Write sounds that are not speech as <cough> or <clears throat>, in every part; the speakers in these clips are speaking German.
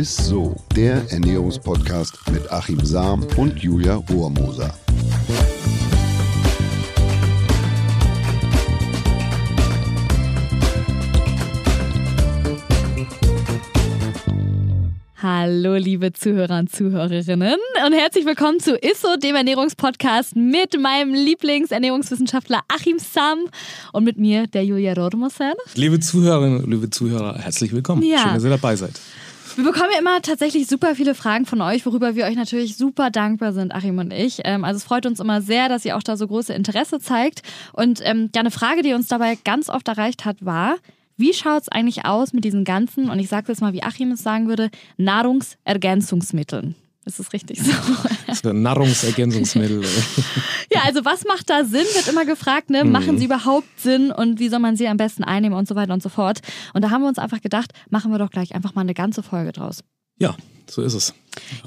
ist so, der Ernährungspodcast mit Achim Sam und Julia Rohrmoser. Hallo, liebe Zuhörer und Zuhörerinnen und herzlich willkommen zu ISSO, dem Ernährungspodcast mit meinem Lieblingsernährungswissenschaftler Achim Sam und mit mir, der Julia Rormoser. Liebe Zuhörerinnen, liebe Zuhörer, herzlich willkommen. Ja. Schön, dass ihr dabei seid. Wir bekommen ja immer tatsächlich super viele Fragen von euch, worüber wir euch natürlich super dankbar sind, Achim und ich. Ähm, also es freut uns immer sehr, dass ihr auch da so große Interesse zeigt. Und ähm, ja, eine Frage, die uns dabei ganz oft erreicht hat, war, wie schaut es eigentlich aus mit diesen ganzen, und ich sage jetzt mal, wie Achim es sagen würde, Nahrungsergänzungsmitteln? Ist das richtig so? Das Nahrungsergänzungsmittel. ja, also was macht da Sinn, wird immer gefragt, ne? Machen sie überhaupt Sinn und wie soll man sie am besten einnehmen und so weiter und so fort. Und da haben wir uns einfach gedacht, machen wir doch gleich einfach mal eine ganze Folge draus. Ja, so ist es.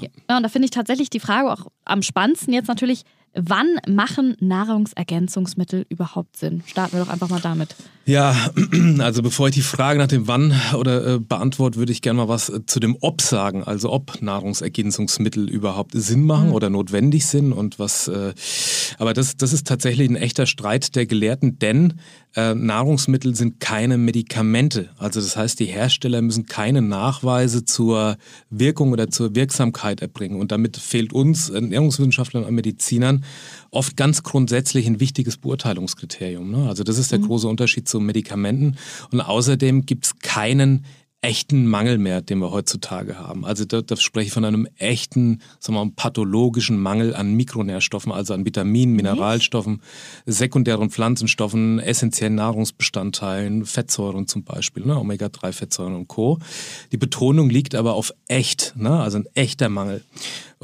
Ja, ja und da finde ich tatsächlich die Frage auch am spannendsten jetzt natürlich, Wann machen Nahrungsergänzungsmittel überhaupt Sinn? Starten wir doch einfach mal damit. Ja, <clears throat> also bevor ich die Frage nach dem Wann oder äh, beantworte, würde ich gerne mal was äh, zu dem Ob sagen. Also ob Nahrungsergänzungsmittel überhaupt Sinn machen mhm. oder notwendig sind und was. Äh, aber das, das ist tatsächlich ein echter Streit der Gelehrten, denn äh, Nahrungsmittel sind keine Medikamente. Also das heißt, die Hersteller müssen keine Nachweise zur Wirkung oder zur Wirksamkeit erbringen. Und damit fehlt uns Ernährungswissenschaftlern und Medizinern oft ganz grundsätzlich ein wichtiges Beurteilungskriterium. Ne? Also das ist der mhm. große Unterschied zu Medikamenten. Und außerdem gibt es keinen echten Mangel mehr, den wir heutzutage haben. Also da, da spreche ich von einem echten, sagen wir mal, pathologischen Mangel an Mikronährstoffen, also an Vitaminen, Mineralstoffen, sekundären Pflanzenstoffen, essentiellen Nahrungsbestandteilen, Fettsäuren zum Beispiel, ne, Omega-3-Fettsäuren und Co. Die Betonung liegt aber auf echt, ne, also ein echter Mangel.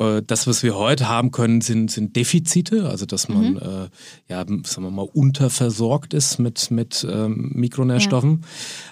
Äh, das, was wir heute haben können, sind, sind Defizite, also dass man, mhm. äh, ja, sagen wir mal, unterversorgt ist mit, mit ähm, Mikronährstoffen. Ja.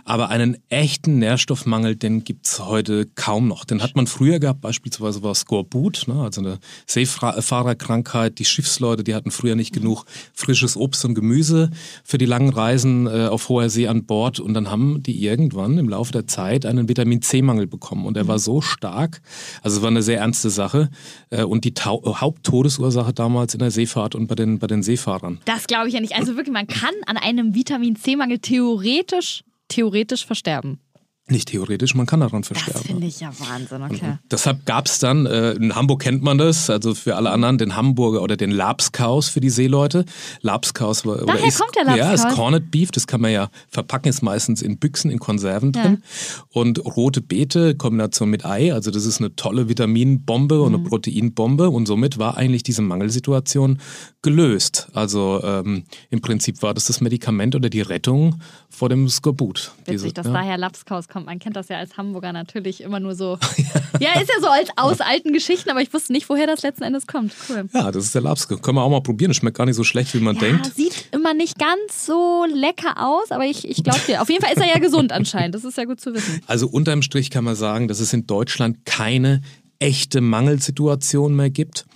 Aber einen echten Nährstoffmangel, den gibt es heute kaum noch. Den hat man früher gehabt, beispielsweise war Skorbut, ne, also eine Seefahrerkrankheit. Die Schiffsleute, die hatten früher nicht genug frisches Obst und Gemüse für die langen Reisen äh, auf hoher See an Bord. Und dann haben die irgendwann im Laufe der Zeit einen Vitamin C-Mangel bekommen. Und der mhm. war so stark, also es war eine sehr ernste Sache, und die Tau Haupttodesursache damals in der Seefahrt und bei den, bei den Seefahrern. Das glaube ich ja nicht. Also wirklich, man kann an einem Vitamin C-Mangel theoretisch, theoretisch versterben. Nicht theoretisch, man kann daran versterben. Das finde ich ja Wahnsinn, okay. Und deshalb gab es dann, äh, in Hamburg kennt man das, also für alle anderen, den Hamburger oder den Labskaus für die Seeleute. Labskaus war, Daher ist, kommt der Labskaus. Ja, ist Corned Beef, das kann man ja verpacken, ist meistens in Büchsen, in Konserven ja. drin. Und rote Beete, Kombination mit Ei, also das ist eine tolle Vitaminbombe und eine mhm. Proteinbombe und somit war eigentlich diese Mangelsituation gelöst. Also ähm, im Prinzip war das das Medikament oder die Rettung vor dem Skorbut. Witzig, diese, dass ja. daher Labskaus kommt kommt. Man kennt das ja als Hamburger natürlich immer nur so. <laughs> ja, ist ja so als aus alten Geschichten, aber ich wusste nicht, woher das letzten Endes kommt. Cool. Ja, das ist der Labske. Können wir auch mal probieren. Schmeckt gar nicht so schlecht, wie man ja, denkt. Sieht immer nicht ganz so lecker aus, aber ich, ich glaube dir. Auf jeden Fall ist er ja gesund anscheinend. Das ist ja gut zu wissen. Also unterm Strich kann man sagen, dass es in Deutschland keine echte Mangelsituation mehr gibt.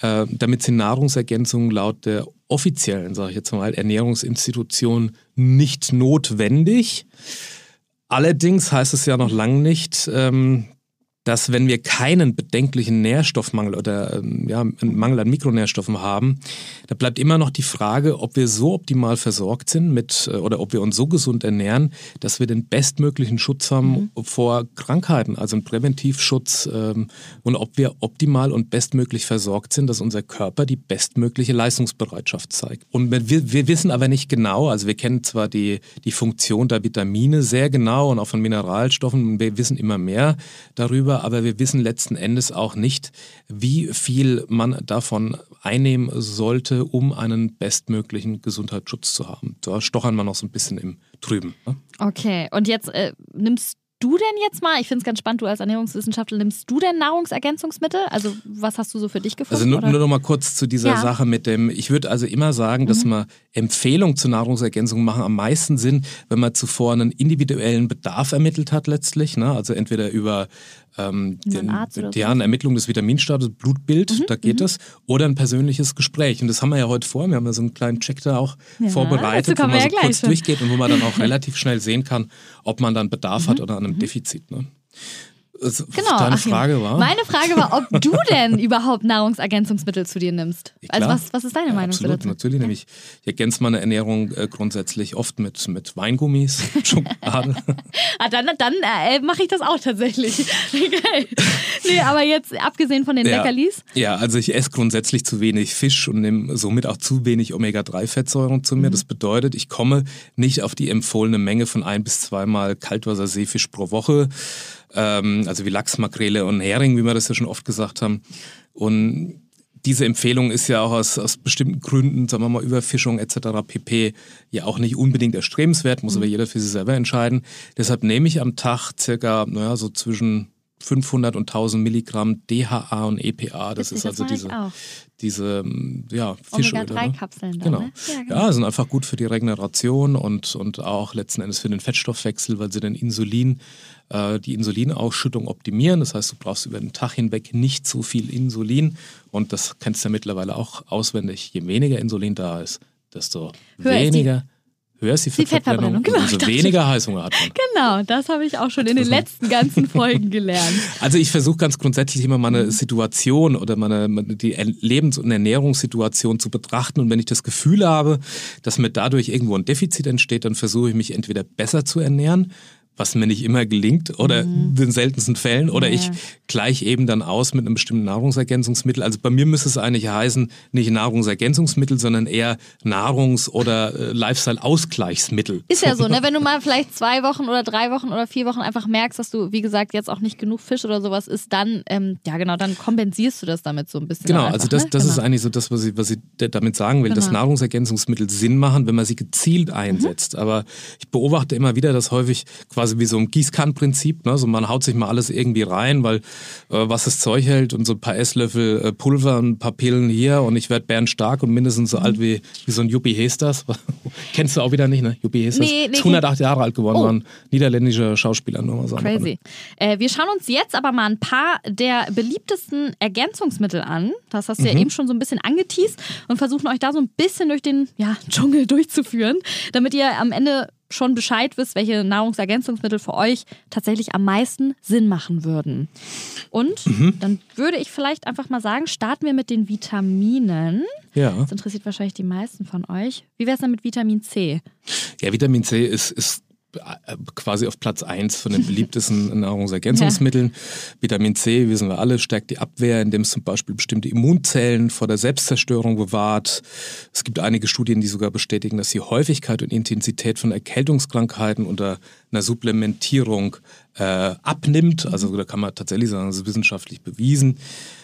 Äh, damit sind Nahrungsergänzungen laut der offiziellen, sage ich jetzt mal, Ernährungsinstitution nicht notwendig. Allerdings heißt es ja noch lange nicht, ähm, dass wenn wir keinen bedenklichen Nährstoffmangel oder ähm, ja, einen Mangel an Mikronährstoffen haben, da bleibt immer noch die Frage, ob wir so optimal versorgt sind mit äh, oder ob wir uns so gesund ernähren, dass wir den bestmöglichen Schutz haben mhm. vor Krankheiten, also einen Präventivschutz ähm, und ob wir optimal und bestmöglich versorgt sind, dass unser Körper die bestmögliche Leistungsbereitschaft zeigt. Und wir, wir wissen aber nicht genau, also wir kennen zwar die, die Funktion der Vitamine sehr genau und auch von Mineralstoffen, wir wissen immer mehr darüber, darüber, aber wir wissen letzten Endes auch nicht, wie viel man davon einnehmen sollte, um einen bestmöglichen Gesundheitsschutz zu haben. Da stochern wir noch so ein bisschen im Trüben. Ne? Okay, und jetzt äh, nimmst du denn jetzt mal, ich finde es ganz spannend, du als Ernährungswissenschaftler, nimmst du denn Nahrungsergänzungsmittel? Also was hast du so für dich gefunden? Also nur, nur noch mal kurz zu dieser ja. Sache mit dem, ich würde also immer sagen, dass mhm. man Empfehlungen zur Nahrungsergänzung machen am meisten Sinn, wenn man zuvor einen individuellen Bedarf ermittelt hat letztlich, ne? also entweder über ähm, den, deren Ermittlung des Vitaminstatus, Blutbild, mhm, da geht mhm. es, oder ein persönliches Gespräch. Und das haben wir ja heute vor. Wir haben ja so einen kleinen Check da auch ja, vorbereitet, wo man ja so kurz schon. durchgeht und wo man dann auch <laughs> relativ schnell sehen kann, ob man dann Bedarf mhm. hat oder an mhm. Defizit. Ne? Genau. Deine Achim. Frage war? Meine Frage war, ob du <laughs> denn überhaupt Nahrungsergänzungsmittel zu dir nimmst. Ja, also was, was ist deine Ja, Meinung absolut, dazu? natürlich. Nämlich, ich ergänze meine Ernährung äh, grundsätzlich oft mit, mit Weingummis, <laughs> Schokolade. Ah, dann dann äh, mache ich das auch tatsächlich. <laughs> Geil. Nee, aber jetzt abgesehen von den Leckerlis. Ja, also ich esse grundsätzlich zu wenig Fisch und nehme somit auch zu wenig Omega-3-Fettsäuren zu mir. Mhm. Das bedeutet, ich komme nicht auf die empfohlene Menge von ein bis zweimal Kaltwasserseefisch pro Woche. Ähm, also wie Lachs, Makrele und Hering, wie wir das ja schon oft gesagt haben. Und diese Empfehlung ist ja auch aus, aus bestimmten Gründen, sagen wir mal, Überfischung etc. pp. ja auch nicht unbedingt erstrebenswert, muss aber jeder für sich selber entscheiden. Deshalb nehme ich am Tag circa, naja, so zwischen 500 und 1000 Milligramm DHA und EPA. Das Witzig, ist also das diese, diese ähm, ja, Fischöle. ne? Omega-3-Kapseln dann, Genau. ne? Ja, Ja, genau. sind einfach gut für die Regeneration und, und auch letzten Endes für den Fettstoffwechsel, weil sie den Insulin, äh, die Insulinausschüttung optimieren. Das heißt, du brauchst über den Tag hinweg nicht so viel Insulin. Und das kennst du ja mittlerweile auch auswendig. Je weniger Insulin da ist, desto Höher weniger, höher ist die Fettverbrennung, Fettverbrennung, genau, und umso weniger Heißhunger hat man. Genau, das habe ich auch schon in den letzten ganzen Folgen gelernt. <laughs> Also ich versuche ganz grundsätzlich immer meine Mhm. Situation oder meine, die Lebens- und Ernährungssituation zu betrachten. Und wenn ich das Gefühl habe, dass mir dadurch irgendwo ein Defizit entsteht, dann versuche ich mich entweder besser zu ernähren, was mir nicht immer gelingt oder in den seltensten Fällen, oder Mhm. Ja, ich ja. gleich eben dann aus mit einem bestimmten Nahrungsergänzungsmittel. Also bei mir müsste es eigentlich heißen, nicht Nahrungsergänzungsmittel, sondern eher Nahrungs- oder äh, Lifestyle-Ausgleichsmittel. Ist ja so, ne? Wenn du mal vielleicht zwei Wochen oder drei Wochen oder vier Wochen einfach merkst, dass du, wie gesagt, jetzt auch nicht genug Fisch oder sowas isst, dann, ähm, ja genau, dann kompensierst du das damit so ein bisschen. Genau, einfach, also das, ne? das genau. ist eigentlich so das, was ich, was ich damit sagen will, dass Genau. Nahrungsergänzungsmittel Sinn machen, wenn man sie gezielt Mhm. einsetzt. Aber ich beobachte immer wieder, dass häufig quasi wie so ein Gießkannenprinzip, ne? so man haut sich mal alles irgendwie rein, weil äh, was das Zeug hält und so ein paar Esslöffel äh, Pulver und ein paar Pillen hier und ich werde bärenstark und mindestens so alt wie, wie so ein Juppie Hesters. <laughs> Kennst du auch wieder nicht, ne? Juppie Hesters. Nee, nee, ist 108 Jahre alt geworden, Oh. war ein niederländischer Schauspieler, nur mal sagen. Crazy. Äh, wir schauen uns jetzt aber mal ein paar der beliebtesten Ergänzungsmittel an. Das hast du Mhm. ja eben schon so ein bisschen angeteased und versuchen euch da so ein bisschen durch den ja, Dschungel durchzuführen, damit ihr am Ende schon Bescheid wisst, welche Nahrungsergänzungsmittel für euch tatsächlich am meisten Sinn machen würden. Und Mhm. dann würde ich vielleicht einfach mal sagen, starten wir mit den Vitaminen. Ja. Das interessiert wahrscheinlich die meisten von euch. Wie wäre es denn mit Vitamin C? Ja, Vitamin C ist, ist quasi auf Platz 1 von den beliebtesten <laughs> Nahrungsergänzungsmitteln. Vitamin C, wissen wir alle, stärkt die Abwehr, indem es zum Beispiel bestimmte Immunzellen vor der Selbstzerstörung bewahrt. Es gibt einige Studien, die sogar bestätigen, dass die Häufigkeit und Intensität von Erkältungskrankheiten unter einer Supplementierung äh, abnimmt. Also da kann man tatsächlich sagen, das ist wissenschaftlich bewiesen.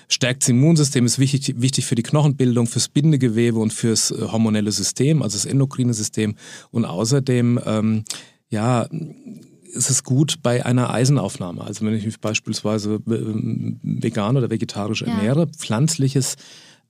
Stärkt das Immunsystem, ist wichtig, wichtig für die Knochenbildung, fürs Bindegewebe und fürs äh, hormonelle System, also das endokrine System. Und außerdem, ähm, ja, ist es gut bei einer Eisenaufnahme. Also wenn ich mich beispielsweise äh, vegan oder vegetarisch Ja. ernähre, pflanzliches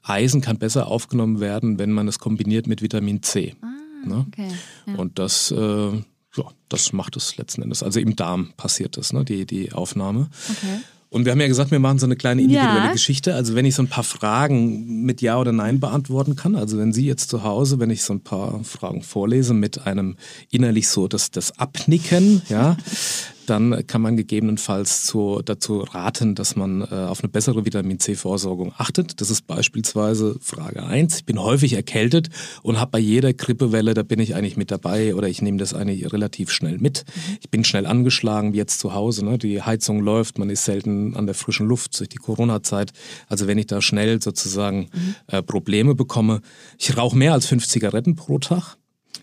Eisen kann besser aufgenommen werden, wenn man es kombiniert mit Vitamin C. ne? Okay. Ja. Und das, äh, ja, das macht es letzten Endes. Also im Darm passiert das, ne? die, die Aufnahme. Okay. Und wir haben ja gesagt, wir machen so eine kleine individuelle Ja. Geschichte. Also wenn ich so ein paar Fragen mit Ja oder Nein beantworten kann, also wenn Sie jetzt zu Hause, wenn ich so ein paar Fragen vorlese mit einem innerlich so das, das Abnicken, ja, <laughs> dann kann man gegebenenfalls zu, dazu raten, dass man äh, auf eine bessere Vitamin C-Versorgung achtet. Das ist beispielsweise Frage 1. Ich bin häufig erkältet und habe bei jeder Grippewelle, da bin ich eigentlich mit dabei oder ich nehme das eigentlich relativ schnell mit. Ich bin schnell angeschlagen, wie jetzt zu Hause. Ne? Die Heizung läuft, man ist selten an der frischen Luft durch die Corona-Zeit. Also wenn ich da schnell sozusagen äh, Probleme bekomme. Ich rauche mehr als fünf Zigaretten pro Tag.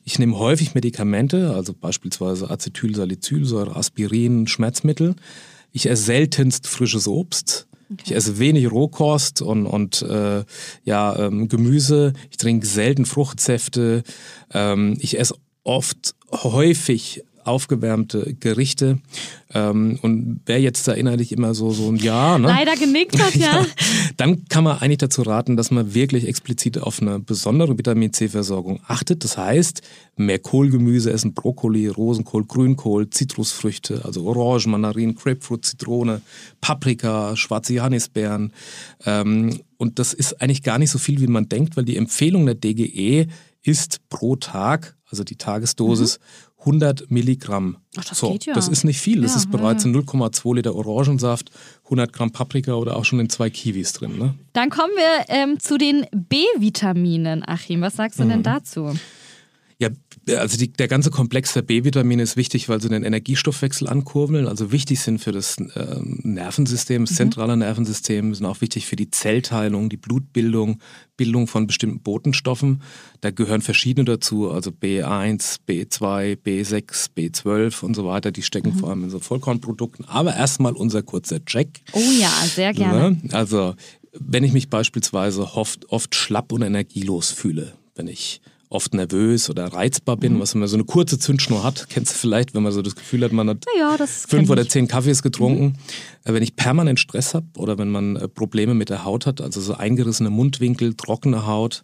Ich nehme häufig Medikamente, also beispielsweise Acetylsalicylsäure, Aspirin, Schmerzmittel. Ich esse seltenst frisches Obst. Ich esse wenig Rohkost und, und äh, ja, ähm, Gemüse. Ich trinke selten Fruchtsäfte. Ähm, ich esse oft häufig aufgewärmte Gerichte. Ähm, und wer jetzt da innerlich immer so, so ein Ja, ne? Leider genickt hat, <laughs> ja. dann kann man eigentlich dazu raten, dass man wirklich explizit auf eine besondere Vitamin C-Versorgung achtet. Das heißt, mehr Kohlgemüse essen, Brokkoli, Rosenkohl, Grünkohl, Zitrusfrüchte, also Orangen, Mandarinen, Grapefruit, Zitrone, Paprika, schwarze Johannisbeeren. Ähm, und das ist eigentlich gar nicht so viel, wie man denkt, weil die Empfehlung der DGE isst pro Tag, also die Tagesdosis, mhm. 100 Milligramm. Ach, das so, geht ja. Das ist nicht viel. Ja, das ist bereits ja, in 0,2 Liter Orangensaft, 100 Gramm Paprika oder auch schon in zwei Kiwis drin. Ne? Dann kommen wir ähm, zu den B-Vitaminen, Achim. Was sagst du mhm. denn dazu? Also die, der ganze Komplex der B-Vitamine ist wichtig, weil sie den Energiestoffwechsel ankurbeln, also wichtig sind für das äh, Nervensystem, das mhm. zentrale Nervensystem, sind auch wichtig für die Zellteilung, die Blutbildung, Bildung von bestimmten Botenstoffen. Da gehören verschiedene dazu, also B1, B2, B6, B12 und so weiter. Die stecken mhm. vor allem in so Vollkornprodukten. Aber erstmal unser kurzer Check. Oh ja, sehr gerne. Ne? Also wenn ich mich beispielsweise oft, oft schlapp und energielos fühle, wenn ich oft nervös oder reizbar bin, mhm. was man so eine kurze Zündschnur hat. Kennst du vielleicht, wenn man so das Gefühl hat, man hat ja, fünf oder zehn Kaffees getrunken. Mhm. Äh, wenn ich permanent Stress habe oder wenn man äh, Probleme mit der Haut hat, also so eingerissene Mundwinkel, trockene Haut,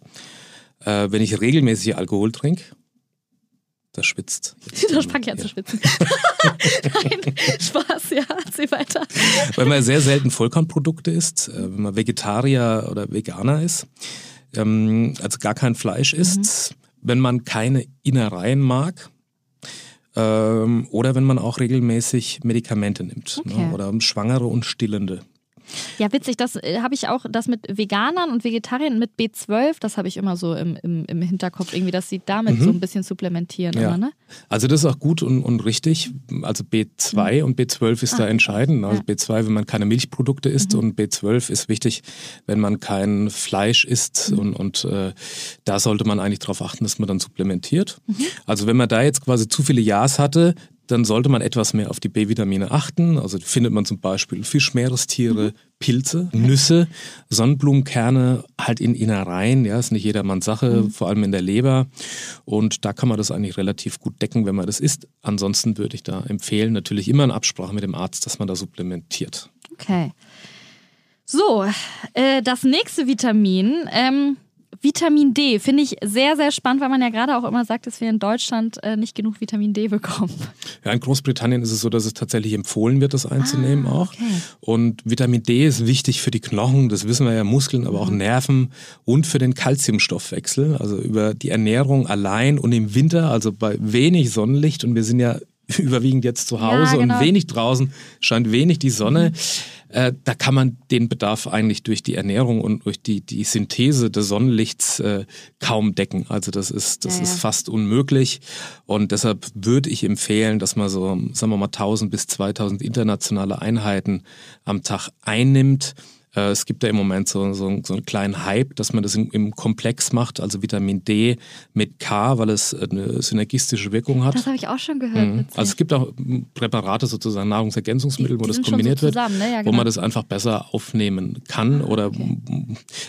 äh, wenn ich regelmäßig Alkohol trinke, das schwitzt. <laughs> Das fängt ja zu schwitzen. <laughs> Nein, <laughs> Spaß, ja, erzähl weiter. Weil man sehr selten Vollkornprodukte isst, wenn man Vegetarier oder Veganer ist, ähm, also gar kein Fleisch isst, mhm wenn man keine Innereien mag. Ähm, oder wenn man auch regelmäßig Medikamente nimmt ne, okay. ne, oder Schwangere und Stillende. Ja, witzig, das äh, habe ich auch, das mit Veganern und Vegetariern mit B12, das habe ich immer so im, im, im Hinterkopf, irgendwie, dass sie damit mhm. so ein bisschen supplementieren. Ja. Immer, ne? Also das ist auch gut und, und richtig. Also B2 mhm. und B12 ist ah, da entscheidend. Also ja. B2, wenn man keine Milchprodukte isst mhm. und B12 ist wichtig, wenn man kein Fleisch isst mhm. und, und äh, da sollte man eigentlich darauf achten, dass man dann supplementiert. Mhm. Also wenn man da jetzt quasi zu viele Ja's hatte, dann sollte man etwas mehr auf die B-Vitamine achten. Also findet man zum Beispiel Fischmeerestiere, mhm. Pilze, Nüsse, Sonnenblumenkerne, halt in Innereien. Ja, ist nicht jedermanns Sache, mhm. vor allem in der Leber. Und da kann man das eigentlich relativ gut decken, wenn man das isst. Ansonsten würde ich da empfehlen, natürlich immer in Absprache mit dem Arzt, dass man da supplementiert. Okay. So, äh, das nächste Vitamin. Ähm Vitamin D finde ich sehr, sehr spannend, weil man ja gerade auch immer sagt, dass wir in Deutschland äh, nicht genug Vitamin D bekommen. Ja, in Großbritannien ist es so, dass es tatsächlich empfohlen wird, das einzunehmen ah, auch. Okay. Und Vitamin D ist wichtig für die Knochen, das wissen wir ja, Muskeln, aber auch mhm. Nerven und für den Kalziumstoffwechsel. Also über die Ernährung allein und im Winter, also bei wenig Sonnenlicht und wir sind ja <laughs> überwiegend jetzt zu Hause ja, genau. und wenig draußen, scheint wenig die Sonne. Mhm äh, da kann man den Bedarf eigentlich durch die Ernährung und durch die, die Synthese des Sonnenlichts äh, kaum decken. Also das ist, das ja, ist fast unmöglich. Und deshalb würde ich empfehlen, dass man so, sagen wir mal, 1000 bis 2000 internationale Einheiten am Tag einnimmt. Äh, es gibt ja im Moment so, so, so einen kleinen Hype, dass man das im, im, Komplex macht, also Vitamin D mit K, weil es eine synergistische Wirkung hat. Das habe ich auch schon gehört. Mhm. Also es gibt auch Präparate, sozusagen Nahrungsergänzungsmittel, die, wo das kombiniert wird, ne? ja, genau. wo man das einfach besser aufnehmen kann. Ah, oder, okay.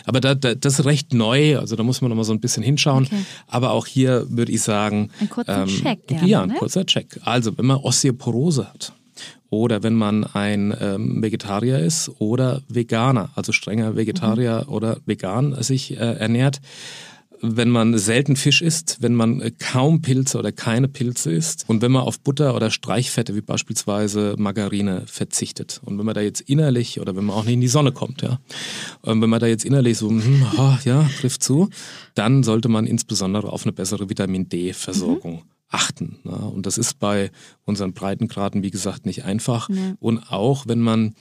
Aber da, da, das ist recht neu, also da muss man noch mal so ein bisschen hinschauen. Okay. Aber auch hier würde ich sagen... Ein kurzer ähm, Check, gerne, Ja, ein ne? kurzer Check. Also wenn man Osteoporose hat, oder wenn man ein ähm, Vegetarier ist oder Veganer, also strenger Vegetarier mhm. oder vegan sich äh, ernährt. Wenn man selten Fisch isst, wenn man äh, kaum Pilze oder keine Pilze isst und wenn man auf Butter oder Streichfette wie beispielsweise Margarine verzichtet und wenn man da jetzt innerlich oder wenn man auch nicht in die Sonne kommt, ja, und wenn man da jetzt innerlich so, hm, oh, ja, trifft zu, dann sollte man insbesondere auf eine bessere Vitamin D-Versorgung mhm achten. Ne? Und das ist bei unseren Breitengraden, wie gesagt, nicht einfach. Nee. Und auch wenn man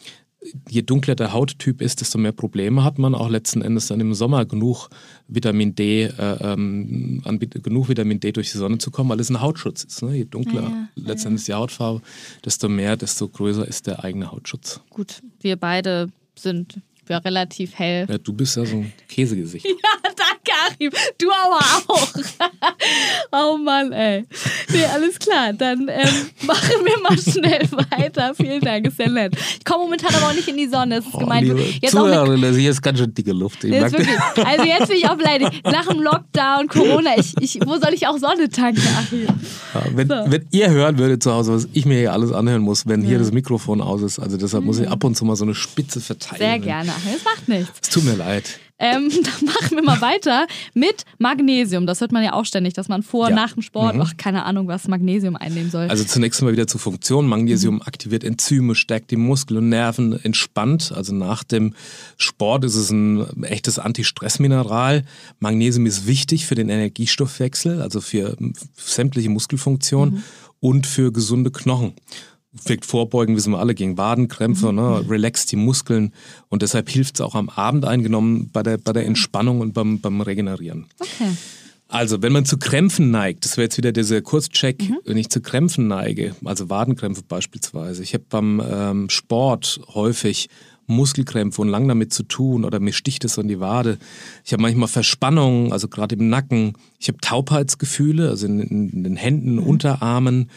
je dunkler der Hauttyp ist, desto mehr Probleme hat man auch letzten Endes dann im Sommer genug Vitamin D, äh, ähm, an genug Vitamin D durch die Sonne zu kommen, weil es ein Hautschutz ist. Ne? Je dunkler ja, ja, letztendlich ja. die Hautfarbe, desto mehr, desto größer ist der eigene Hautschutz. Gut, wir beide sind ja relativ hell. Ja, du bist ja so ein Käsegesicht. <laughs> ja, danke, Achim. Du aber auch. <laughs> oh Mann, ey. Nee, alles klar. Dann ähm, <laughs> machen wir mal schnell weiter. Vielen Dank, ist sehr nett. Ich komme momentan aber auch nicht in die Sonne. Das ist oh, gemeint. Jetzt Zuhörerin, hier ist ganz schön dicke Luft. Ich jetzt wirklich, also jetzt bin ich auch beleidigt. Nach dem Lockdown, Corona, ich, ich, wo soll ich auch Sonne tanken, Achim? Ja, wenn, so. wenn, ihr hören würdet zu Hause, was ich mir hier alles anhören muss, wenn ja. hier das Mikrofon aus ist, also deshalb mhm. muss ich ab und zu mal so eine Spitze verteilen. Sehr gerne. Das macht nichts. Es tut mir leid. Ähm, <laughs> dann machen wir mal weiter mit Magnesium. Das hört man ja auch ständig, dass man vor, Ja. nach dem Sport, Mhm. ach, keine Ahnung, was Magnesium einnehmen soll. Also zunächst mal wieder zur Funktion. Magnesium aktiviert Enzyme, stärkt die Muskeln und Nerven, entspannt. Also nach dem Sport ist es ein echtes Antistressmineral. Magnesium ist wichtig für den Energiestoffwechsel, also für sämtliche Muskelfunktionen und für gesunde Knochen. Wirkt vorbeugend, wissen wir alle, gegen Wadenkrämpfe, ne? relaxt die Muskeln und deshalb hilft es auch am Abend eingenommen bei der, bei der Entspannung und beim, beim Regenerieren. okay. Also, wenn man zu Krämpfen neigt, das wäre jetzt wieder dieser Kurzcheck, wenn ich zu Krämpfen neige, also Wadenkrämpfe beispielsweise. Ich habe beim ähm, Sport häufig Muskelkrämpfe und lang damit zu tun oder mir sticht es in die Wade. Ich habe manchmal Verspannungen, also gerade im Nacken. Ich habe Taubheitsgefühle, also in, in den Händen, Unterarmen.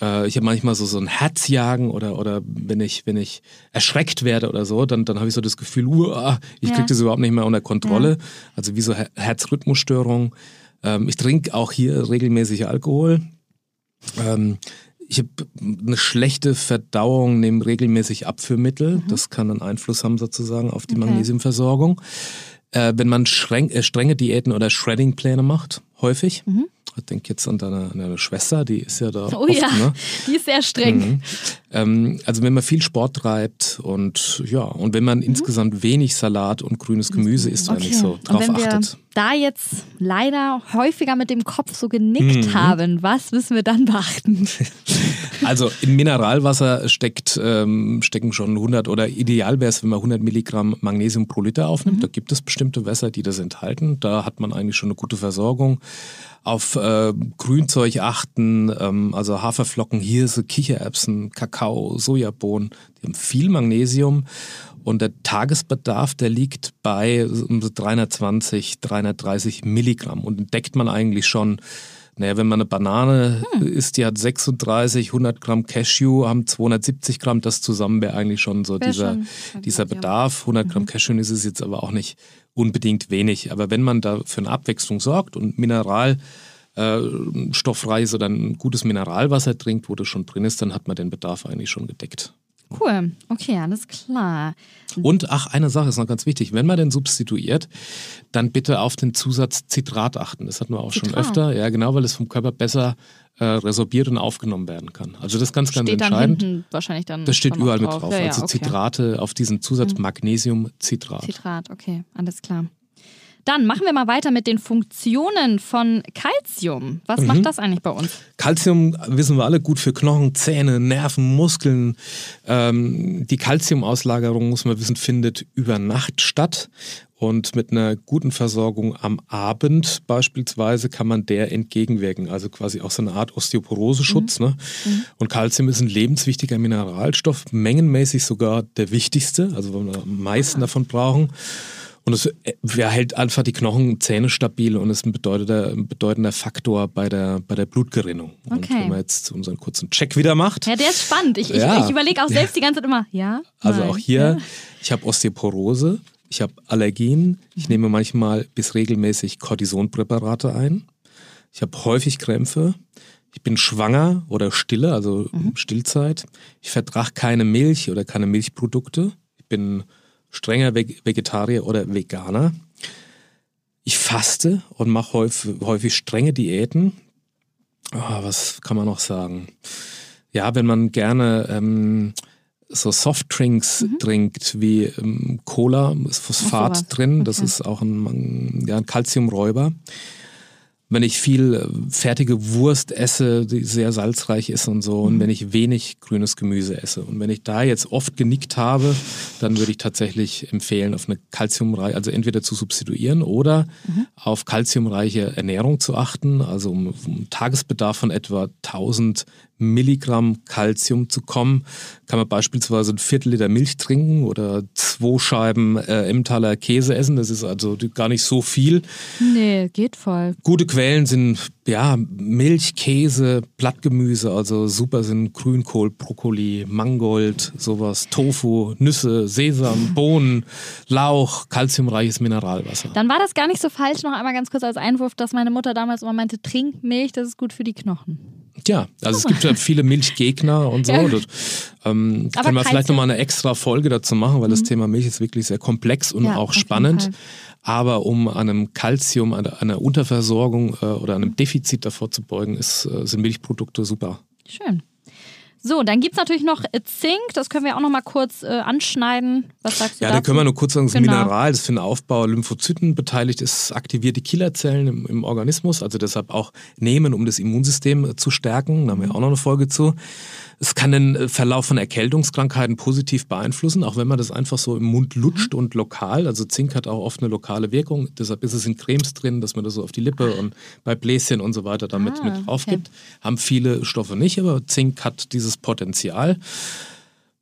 Äh, ich habe manchmal so, so ein Herzjagen oder, oder wenn, ich, wenn ich erschreckt werde oder so, dann, dann habe ich so das Gefühl, uah, ich Ja. kriege das überhaupt nicht mehr unter Kontrolle. Also wie so Her Herzrhythmusstörungen. Ähm, ich trinke auch hier regelmäßig Alkohol. Ähm, ich habe eine schlechte Verdauung, nehme regelmäßig Abführmittel. Das kann einen Einfluss haben sozusagen auf die Okay. Magnesiumversorgung. Äh, wenn man äh, strenge Diäten oder Shredding-Pläne macht, häufig. Ich denke jetzt an deine, an deine Schwester, die ist ja da Oh oft, ja, ne? <laughs> die ist sehr streng. Mhm. Ähm, also wenn man viel Sport treibt und ja, und wenn man insgesamt wenig Salat und grünes Gemüse isst, wenn nicht so Und drauf wenn wir achtet. da jetzt leider häufiger mit dem Kopf so genickt Mhm. haben, was müssen wir dann beachten? <laughs> Also in Mineralwasser steckt, ähm, stecken schon 100 oder ideal wäre es, wenn man 100 Milligramm Magnesium pro Liter aufnimmt. Da gibt es bestimmte Wässer, die das enthalten. Da hat man eigentlich schon eine gute Versorgung. Auf äh, Grünzeug achten, ähm, also Haferflocken, Hirse, Kichererbsen, Kakao, Sojabohnen. Die haben viel Magnesium. Und der Tagesbedarf, der liegt bei um so 320, 330 Milligramm. Und entdeckt man eigentlich schon, naja, wenn man eine Banane isst, die hat 36, 100 Gramm Cashew, haben 270 Gramm, das zusammen wäre eigentlich schon so Wär dieser, schon- dieser. Mhm. Bedarf. 100 Gramm Cashew ist es jetzt aber auch nicht unbedingt wenig. Aber wenn man da für eine Abwechslung sorgt und Mineral äh, oder ein gutes Mineralwasser trinkt, wo das schon drin ist, dann hat man den Bedarf eigentlich schon gedeckt. Cool, okay, alles klar. Und ach, eine Sache ist noch ganz wichtig. Wenn man den substituiert, dann bitte auf den Zusatz Zitrat achten. Das hatten wir auch schon Zitrat? öfter. Ja, genau, weil es vom Körper besser äh, resorbiert und aufgenommen werden kann. Also das ist ganz, ganz Steht dann entscheidend. hinten wahrscheinlich dann. Das steht dann überall mit drauf. Ja, ja, also okay. Mhm. Zitrate auf diesen Zusatz Magnesium-Citrat. Zitrat, okay, alles klar. Dann machen wir mal weiter mit den Funktionen von Calcium. Was Mhm. macht das eigentlich bei uns? Calcium wissen wir alle gut für Knochen, Zähne, Nerven, Muskeln. Ähm, die Calciumauslagerung, muss man wissen, findet über Nacht statt. Und mit einer guten Versorgung am Abend beispielsweise kann man der entgegenwirken. Also quasi auch so eine Art Osteoporoseschutz. Ne? Und Calcium ist ein lebenswichtiger Mineralstoff, mengenmäßig sogar der wichtigste, also wo wir am meisten davon brauchen. Und es äh, hält einfach die Knochen, Zähne stabil und ist ein bedeutender, ein bedeutender Faktor bei der, bei der Blutgerinnung. Und Okay. wenn man jetzt unseren kurzen Check wieder macht, Ja, der ist spannend. Ich, ich, Ja. ich überlege auch selbst die ganze Zeit immer, ja. also nein, auch hier, Ja. ich habe Osteoporose, ich habe Allergien, ich nehme manchmal bis regelmäßig Cortisonpräparate ein, ich habe häufig Krämpfe, ich bin schwanger oder stille, also Mhm. Stillzeit, ich vertrage keine Milch oder keine Milchprodukte, ich bin strenger Veg- Vegetarier oder Veganer. Ich faste und mache häufig, häufig strenge Diäten. Ah, was kann man noch sagen? Ja, wenn man gerne ähm, so Softdrinks trinkt wie ähm, Cola, ist Phosphat Mhm. sowas. drin, das Okay. ist auch ein, ja, ein Calciumräuber. Wenn ich viel äh, fertige Wurst esse, die sehr salzreich ist und so, Mhm. und wenn ich wenig grünes Gemüse esse. Und wenn ich da jetzt oft genickt habe, dann würde ich tatsächlich empfehlen, auf eine kalziumreiche, also entweder zu substituieren oder Mhm. auf kalziumreiche Ernährung zu achten, also um, um Tagesbedarf von etwa 1000 Milligramm Kalzium zu kommen, kann man beispielsweise ein Viertel Liter Milch trinken oder zwei Scheiben äh, Emmentaler Käse essen. Das ist also gar nicht so viel. Nee, geht voll. Gute Quellen sind ja Milch, Käse, Blattgemüse, also super sind Grünkohl, Brokkoli, Mangold, sowas, Tofu, Nüsse, Sesam, <laughs> Bohnen, Lauch, kalziumreiches Mineralwasser. Dann war das gar nicht so falsch, noch einmal ganz kurz als Einwurf, dass meine Mutter damals immer meinte, trink Milch, das ist gut für die Knochen. Ja, also es gibt ja viele Milchgegner und so. Ja. Das, ähm, können wir vielleicht nochmal eine extra Folge dazu machen, weil das Thema Milch ist wirklich sehr komplex und Ja, auch spannend. Aber um einem Kalzium, einer, einer Unterversorgung äh, oder einem Defizit davor zu beugen, ist, äh, sind Milchprodukte super. Schön. So, dann gibt es natürlich noch äh, Zink, das können wir auch noch mal kurz äh, anschneiden. Was sagst du Ja, dazu? da können wir nur kurz sagen, das Genau. Mineral, das für den Aufbau Lymphozyten beteiligt ist, aktiviert die Killerzellen im, im Organismus, also deshalb auch nehmen, um das Immunsystem äh, zu stärken. Da haben wir auch noch eine Folge zu. Es kann den äh, Verlauf von Erkältungskrankheiten positiv beeinflussen, auch wenn man das einfach so im Mund lutscht und lokal. Also Zink hat auch oft eine lokale Wirkung. Deshalb ist es in Cremes drin, dass man das so auf die Lippe und bei Bläschen und so weiter damit Ah, mit drauf okay. gibt. Haben viele Stoffe nicht, aber Zink hat dieses Potenzial.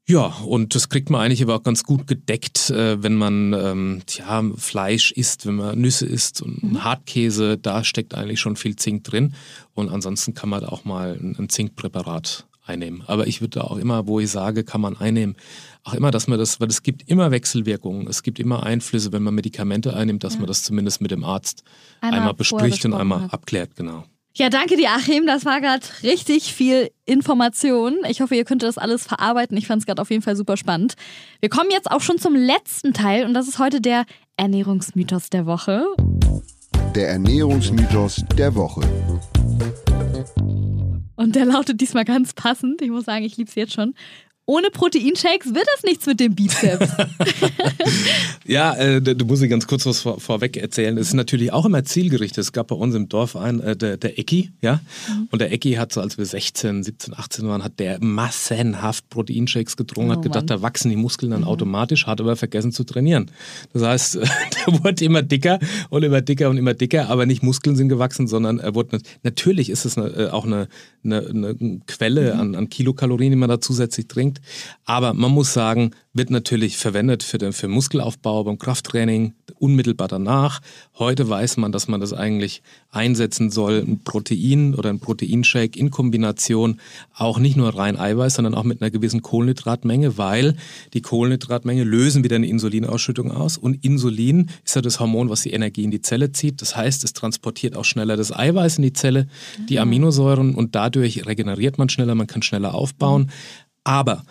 Ja, und das kriegt man eigentlich aber auch ganz gut gedeckt, äh, wenn man ähm, tja, Fleisch isst, wenn man Nüsse isst und Hartkäse, da steckt eigentlich schon viel Zink drin. Und ansonsten kann man da auch mal ein, ein Zinkpräparat einnehmen. Aber ich würde auch immer, wo ich sage, kann man einnehmen, auch immer, dass man das, weil es gibt immer Wechselwirkungen, es gibt immer Einflüsse, wenn man Medikamente einnimmt, dass man das zumindest mit dem Arzt Einmal einmal, bespricht und einmal hat. abklärt, genau. Ja, danke dir, Achim. Das war gerade richtig viel Information. Ich hoffe, ihr könnt das alles verarbeiten. Ich fand es gerade auf jeden Fall super spannend. Wir kommen jetzt auch schon zum letzten Teil und das ist heute der Ernährungsmythos der Woche. Der Ernährungsmythos der Woche. Und der lautet diesmal ganz passend. Ich muss sagen, ich liebe es jetzt schon. Ohne Proteinshakes wird das nichts mit dem Bizeps. <laughs> <laughs> Ja, äh, da, da muss ich ganz kurz was vor, vorweg erzählen. Es ist natürlich auch immer zielgerichtet. Es gab bei uns im Dorf einen, äh, der, der Ecki, ja. Und der Ecki hat so, als wir 16, 17, 18 waren, hat der massenhaft Proteinshakes getrunken, Oh hat gedacht, Mann. da wachsen die Muskeln dann automatisch, hat aber vergessen zu trainieren. Das heißt, <laughs> der wurde immer dicker und immer dicker und immer dicker, aber nicht Muskeln sind gewachsen, sondern er wurde, natürlich ist es eine, äh, auch eine, eine, eine Quelle an, an Kilokalorien, die man da zusätzlich trinkt. Aber man muss sagen, wird natürlich verwendet für, den, für Muskelaufbau, beim Krafttraining, unmittelbar danach. Heute weiß man, dass man das eigentlich einsetzen soll, ein Protein oder ein Proteinshake in Kombination auch nicht nur rein Eiweiß, sondern auch mit einer gewissen Kohlenhydratmenge, weil die Kohlenhydratmenge lösen wieder eine Insulinausschüttung aus und Insulin ist ja das Hormon, was die Energie in die Zelle zieht. Das heißt, es transportiert auch schneller das Eiweiß in die Zelle, die Aminosäuren und dadurch regeneriert man schneller, man kann schneller aufbauen. Aber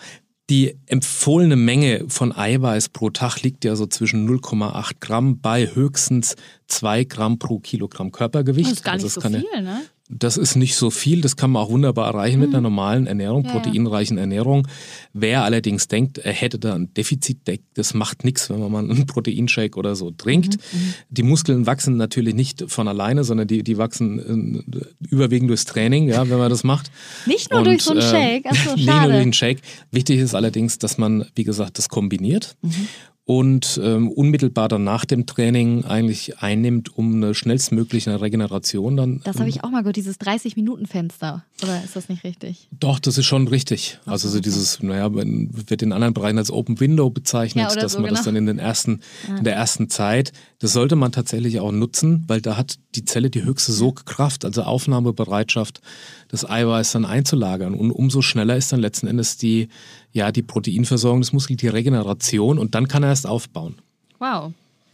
die empfohlene Menge von Eiweiß pro Tag liegt ja so zwischen 0,8 Gramm bei höchstens 2 Gramm pro Kilogramm Körpergewicht. Das ist gar nicht Also so viel, ne? Das ist nicht so viel, das kann man auch wunderbar erreichen mit einer normalen Ernährung, Mhm. Ja, proteinreichen Ernährung. Wer allerdings denkt, er hätte da ein Defizit, das macht nichts, wenn man mal einen <laughs> Proteinshake oder so trinkt. Mhm, Die Muskeln wachsen natürlich nicht von alleine, sondern die, die wachsen äh, überwiegend durchs Training, ja, wenn man das macht. Nicht nur durch so einen äh, Shake. Ach so, <laughs> nicht nur durch einen Shake. Wichtig ist allerdings, dass man, wie gesagt, das kombiniert Mhm. Und ähm, unmittelbar dann nach dem Training eigentlich einnimmt, um eine schnellstmögliche Regeneration dann Das habe ich auch mal gehört, dieses 30-Minuten-Fenster. Oder ist das nicht richtig? doch, das ist schon richtig. Also so dieses, naja, wird in anderen Bereichen als Open Window bezeichnet, Ja, dass so, man das genau. dann in den ersten, in der ersten Zeit, das sollte man tatsächlich auch nutzen, weil da hat die Zelle die höchste Sogkraft, also Aufnahmebereitschaft, das Eiweiß dann einzulagern. Und umso schneller ist dann letzten Endes die, ja, die Proteinversorgung des Muskels, die Regeneration und dann kann er erst aufbauen. Wow.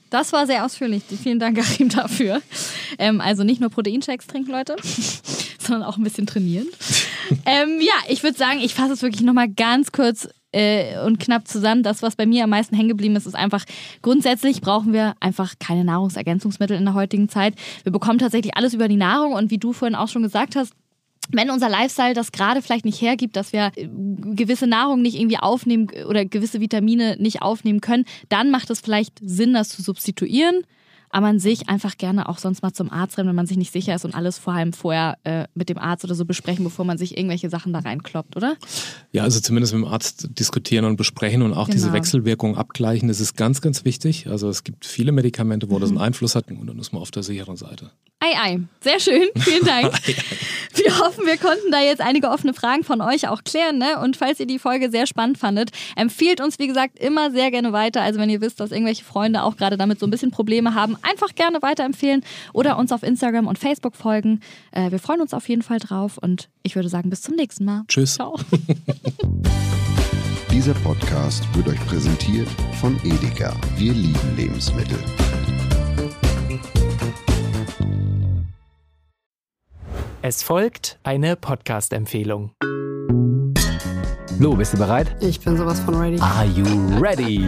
Das war sehr ausführlich. Vielen Dank, Achim, dafür. Ähm, also nicht nur Proteinshakes trinken, Leute, <laughs> sondern auch ein bisschen trainieren. <laughs> ähm, ja, ich würde sagen, ich fasse es wirklich nochmal ganz kurz äh, und knapp zusammen. Das, was bei mir am meisten hängen geblieben ist, ist einfach, grundsätzlich brauchen wir einfach keine Nahrungsergänzungsmittel in der heutigen Zeit. Wir bekommen tatsächlich alles über die Nahrung und wie du vorhin auch schon gesagt hast, wenn unser Lifestyle das gerade vielleicht nicht hergibt, dass wir äh, gewisse Nahrung nicht irgendwie aufnehmen oder gewisse Vitamine nicht aufnehmen können, dann macht es vielleicht Sinn, das zu substituieren. Aber an sich einfach gerne auch sonst mal zum Arzt rennen, wenn man sich nicht sicher ist und alles vor allem vorher äh, mit dem Arzt oder so besprechen, bevor man sich irgendwelche Sachen da reinkloppt, oder? Ja, also zumindest mit dem Arzt diskutieren und besprechen und auch diese Genau. Wechselwirkung abgleichen. Das ist ganz, ganz wichtig. Also es gibt viele Medikamente, wo das Mhm. einen Einfluss hat und dann ist man auf der sicheren Seite. Ei, ei. Sehr schön. Vielen Dank. <laughs> Wir hoffen, wir konnten da jetzt einige offene Fragen von euch auch klären. Ne? Und falls ihr die Folge sehr spannend fandet, empfiehlt uns, wie gesagt, immer sehr gerne weiter. Also wenn ihr wisst, dass irgendwelche Freunde auch gerade damit so ein bisschen Probleme haben, einfach gerne weiterempfehlen oder uns auf Instagram und Facebook folgen. Äh, wir freuen uns auf jeden Fall drauf und ich würde sagen, bis zum nächsten Mal. Tschüss. Ciao. <laughs> Dieser Podcast wird euch präsentiert von Edeka. Wir lieben Lebensmittel. Es folgt eine Podcast-Empfehlung. Lu, bist du bereit? Ich bin sowas von ready. Are you ready?